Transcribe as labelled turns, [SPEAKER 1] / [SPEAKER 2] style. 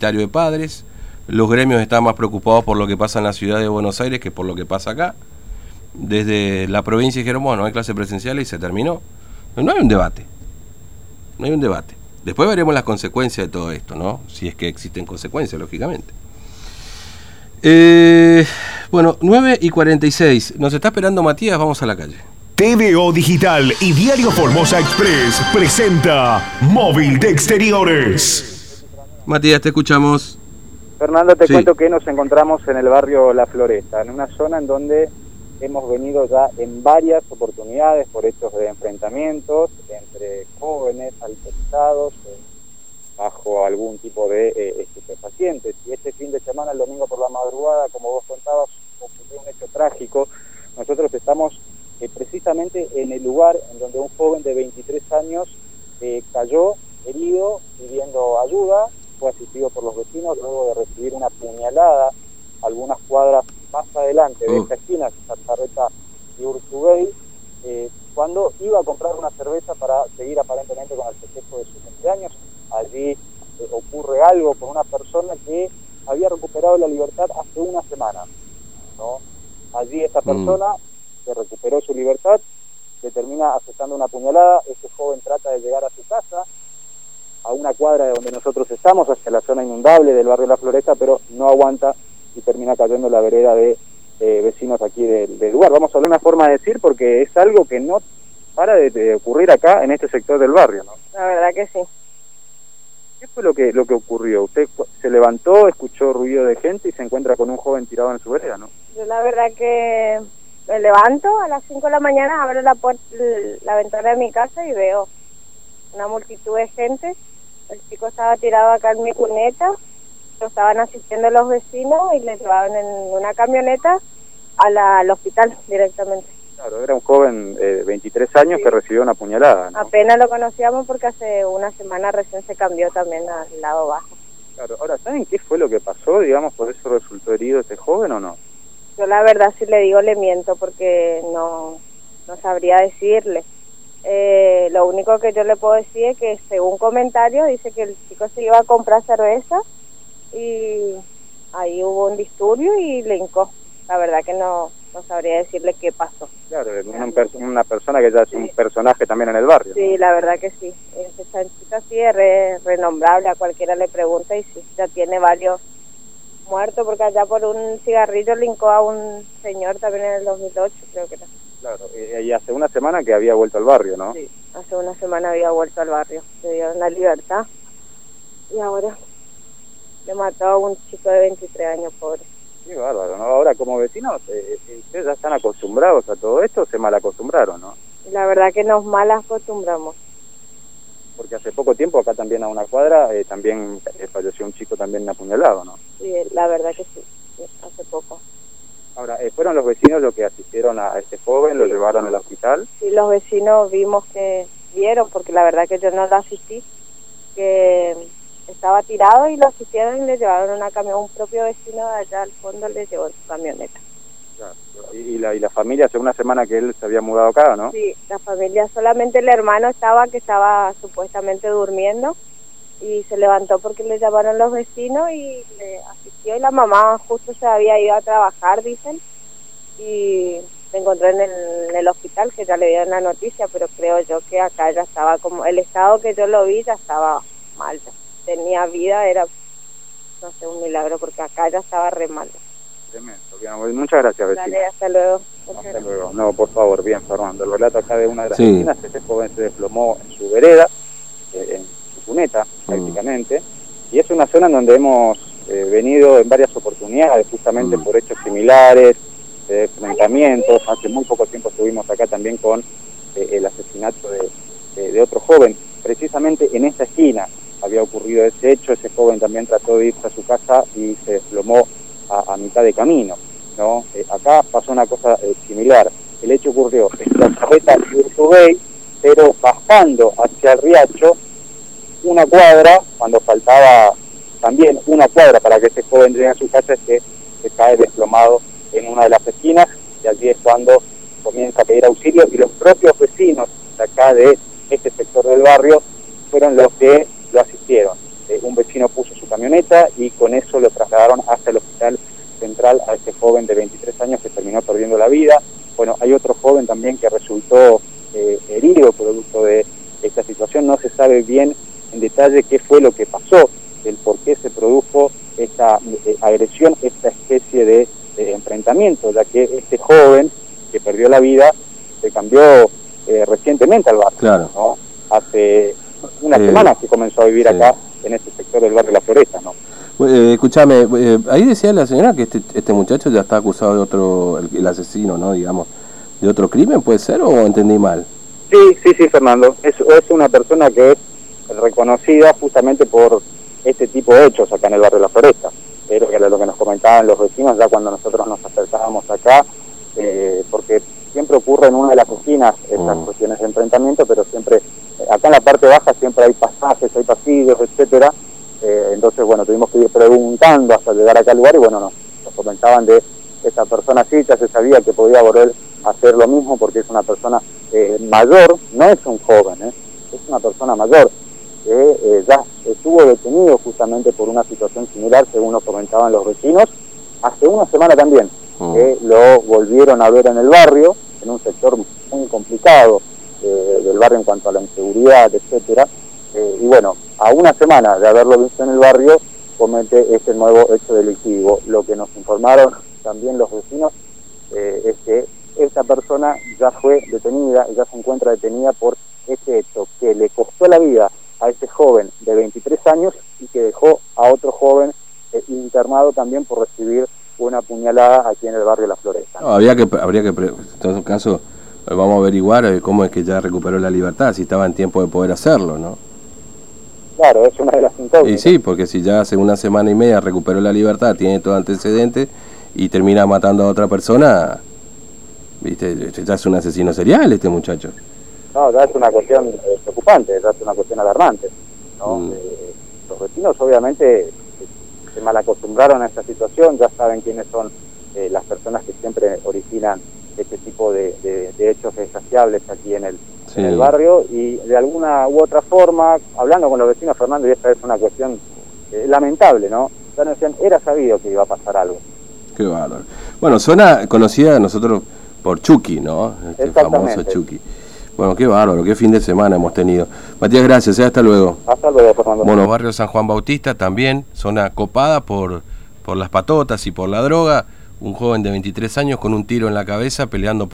[SPEAKER 1] de padres, los gremios están más preocupados por lo que pasa en la ciudad de Buenos Aires que por lo que pasa acá. Desde la provincia dijeron, bueno, hay clase presencial y se terminó. No hay un debate, no hay un debate. Después veremos las consecuencias de todo esto, ¿no? Si es que existen consecuencias, lógicamente. Eh, bueno, 9 y 46. Nos está esperando Matías, vamos a la calle.
[SPEAKER 2] TVO Digital y Diario Formosa Express presenta Móvil de Exteriores.
[SPEAKER 1] Matías, te escuchamos.
[SPEAKER 3] Fernando, te cuento que nos encontramos en el barrio La Floresta, en una zona en donde hemos venido ya en varias oportunidades por hechos de enfrentamientos entre jóvenes alcoholizados eh, bajo algún tipo de eh, estupefacientes. Y este fin de semana, el domingo por la madrugada, como vos contabas, ocurrió un hecho trágico. Nosotros estamos eh, precisamente en el lugar en donde un joven de 23 años cayó herido pidiendo ayuda fue asistido por los vecinos luego de recibir una puñalada algunas cuadras más adelante de esta esquina, Zarreta y Urtubey, eh, cuando iba a comprar una cerveza para seguir aparentemente con el festejo de su cumpleaños. Allí eh, ocurre algo con una persona que había recuperado la libertad hace una semana. ¿no? Allí esta mm. persona que recuperó su libertad le termina aceptando una puñalada, este joven trata de llegar a su casa, a una cuadra de donde nosotros estamos, hacia la zona inundable del barrio La Floresta, pero no aguanta y termina cayendo la vereda de eh, vecinos aquí del, lugar. Vamos a hablar una forma de decir porque es algo que no para de, ocurrir acá en este sector del barrio, ¿no?
[SPEAKER 4] La verdad que sí.
[SPEAKER 3] ¿Qué fue lo que lo que ocurrió? Usted se levantó, escuchó ruido de gente y se encuentra con un joven tirado en su vereda, ¿no?
[SPEAKER 4] Yo la verdad que me levanto a las 5 de la mañana, abro la puerta, la ventana de mi casa y veo una multitud de gente el chico estaba tirado acá en mi cuneta, lo estaban asistiendo los vecinos y le llevaban en una camioneta a la, al hospital directamente.
[SPEAKER 3] Claro, era un joven de 23 años que recibió una puñalada.
[SPEAKER 4] Apenas lo conocíamos porque hace una semana recién se cambió también al lado bajo.
[SPEAKER 3] Claro, ahora, ¿saben qué fue lo que pasó? Digamos, ¿por eso resultó herido este joven o no?
[SPEAKER 4] Yo la verdad si le digo le miento porque no, no sabría decirle. Eh, lo único que yo le puedo decir es que según comentario dice que el chico se iba a comprar cerveza y ahí hubo un disturbio y le hincó. La verdad que no, no sabría decirle qué pasó.
[SPEAKER 3] Claro, una, una persona que ya es un personaje también en el barrio.
[SPEAKER 4] Sí, la verdad que sí. Esa chica sí es renombrable, a cualquiera le pregunta y sí, ya tiene varios muertos porque allá por un cigarrillo le hincó a un señor también en el 2008, creo que era.
[SPEAKER 3] Claro, y hace una semana que había vuelto al barrio, ¿no?
[SPEAKER 4] Sí, hace una semana había vuelto al barrio, le dieron la libertad y ahora le mató a un chico de 23 años, pobre.
[SPEAKER 3] Sí, bárbaro, ¿no? Ahora como vecinos, eh, eh, ¿ustedes ya están acostumbrados a todo esto o se mal acostumbraron, no?
[SPEAKER 4] La verdad que nos mal acostumbramos.
[SPEAKER 3] Porque hace poco tiempo acá también a una cuadra eh, también falleció un chico también apuñalado, ¿no?
[SPEAKER 4] Sí, la verdad que sí, hace poco.
[SPEAKER 3] Ahora, eh, ¿fueron los vecinos los que asistieron a este joven, lo llevaron al hospital?
[SPEAKER 4] Sí, los vecinos vimos que vieron, porque la verdad que yo no lo asistí, que estaba tirado y lo asistieron y le llevaron una camión, un propio vecino de allá al fondo le llevó su camioneta.
[SPEAKER 3] ¿Y, la, ¿Y la familia hace una semana que él se había mudado acá, no?
[SPEAKER 4] Sí, la familia, solamente el hermano estaba, que estaba supuestamente durmiendo, y se levantó porque le llamaron los vecinos y le asistió y la mamá justo se había ido a trabajar, dicen, y se encontró en el, hospital que ya le dieron la noticia, pero creo yo que acá ya estaba como, el estado que yo lo vi ya estaba mal, tenía vida, era, no sé, un milagro porque acá ya estaba re mal.
[SPEAKER 3] Tremendo, muchas gracias,
[SPEAKER 4] vecino. hasta luego.
[SPEAKER 3] Hasta luego. No, por favor, bien, Fernando. El relato acá de una de las vecinas, este joven se desplomó en su vereda, eh, en cuneta mm. prácticamente, y es una zona en donde hemos eh, venido en varias oportunidades, justamente mm. por hechos similares, de enfrentamientos, hace muy poco tiempo estuvimos acá también con eh, el asesinato de, de, otro joven, precisamente en esta esquina había ocurrido ese hecho, ese joven también trató de irse a su casa y se desplomó a, mitad de camino, ¿no? Eh, acá pasó una cosa similar, el hecho ocurrió en la carreta de Urtubey, pero bajando hacia el riacho, una cuadra, cuando faltaba también una cuadra para que ese joven llegue a su casa, se cae desplomado en una de las esquinas y allí es cuando comienza a pedir auxilio y los propios vecinos de acá de este sector del barrio fueron los que lo asistieron. Eh, un vecino puso su camioneta y con eso lo trasladaron hasta el hospital central a este joven de 23 años que terminó perdiendo la vida. Bueno, hay otro joven también que resultó eh, herido producto de esta situación. No se sabe bien en detalle qué fue lo que pasó, el por qué se produjo esta eh, agresión, esta especie de, enfrentamiento, ya que este joven que perdió la vida se cambió recientemente al barrio.
[SPEAKER 1] Claro.
[SPEAKER 3] Hace una semana que comenzó a vivir acá en este sector del barrio La Floresta, ¿no?
[SPEAKER 1] Eh, escúchame, eh, ahí decía la señora que este, este, muchacho ya está acusado de otro, el, asesino, ¿no? Digamos, de otro crimen, ¿puede ser o entendí mal?
[SPEAKER 3] Sí, sí, sí, Fernando. Es, es una persona que es reconocida justamente por este tipo de hechos acá en el barrio La Floresta. Pero que era lo que nos comentaban los vecinos ya cuando nosotros nos acercábamos acá, eh, porque siempre ocurre en una de las cocinas estas mm. cuestiones de enfrentamiento, pero siempre, acá en la parte baja siempre hay pasajes, hay pasillos, etcétera, eh, entonces, bueno, tuvimos que ir preguntando hasta llegar acá al lugar y bueno, nos, comentaban de esa persona sí, ya se sabía que podía volver a hacer lo mismo porque es una persona eh, mayor, no es un joven, ¿eh? es una persona mayor que ya estuvo detenido justamente por una situación similar, según nos comentaban los vecinos, hace una semana también, mm. que lo volvieron a ver en el barrio, en un sector muy complicado del barrio en cuanto a la inseguridad, etcétera, y bueno, a una semana de haberlo visto en el barrio, comete este nuevo hecho delictivo. Lo que nos informaron también los vecinos eh, es que esta persona ya fue detenida, ya se encuentra detenida por este hecho que le costó la vida a este joven de 23 años y que dejó a otro joven eh, internado también por recibir una puñalada aquí en el barrio La Floresta.
[SPEAKER 1] había que, habría que, en todo caso, vamos a averiguar eh, cómo es que ya recuperó la libertad, si estaba en tiempo de poder hacerlo, ¿no?
[SPEAKER 3] Claro, es una de las incógnitas.
[SPEAKER 1] Y sí, porque si ya hace una semana y media recuperó la libertad, tiene todo antecedente y termina matando a otra persona, viste, ya es un asesino serial este muchacho.
[SPEAKER 3] No, ya es una cuestión eh, preocupante, ya es una cuestión alarmante. Mm. Eh, los vecinos obviamente se malacostumbraron a esta situación, ya saben quiénes son eh, las personas que siempre originan este tipo de, hechos desafiables aquí en el, en el barrio y de alguna u otra forma, hablando con los vecinos, Fernando, y esta es una cuestión eh, lamentable, ¿no? Ya nos decían, era sabido que iba a pasar algo.
[SPEAKER 1] Qué bárbaro. Bueno, zona conocida nosotros por Chucky, ¿no? Este famoso Chucky. Bueno, qué bárbaro, qué fin de semana hemos tenido. Matías, gracias, ¿eh? hasta luego.
[SPEAKER 3] Hasta luego, Fernando.
[SPEAKER 1] Bueno, barrio San Juan Bautista también, zona copada por, por las patotas y por la droga. Un joven de 23 años con un tiro en la cabeza peleando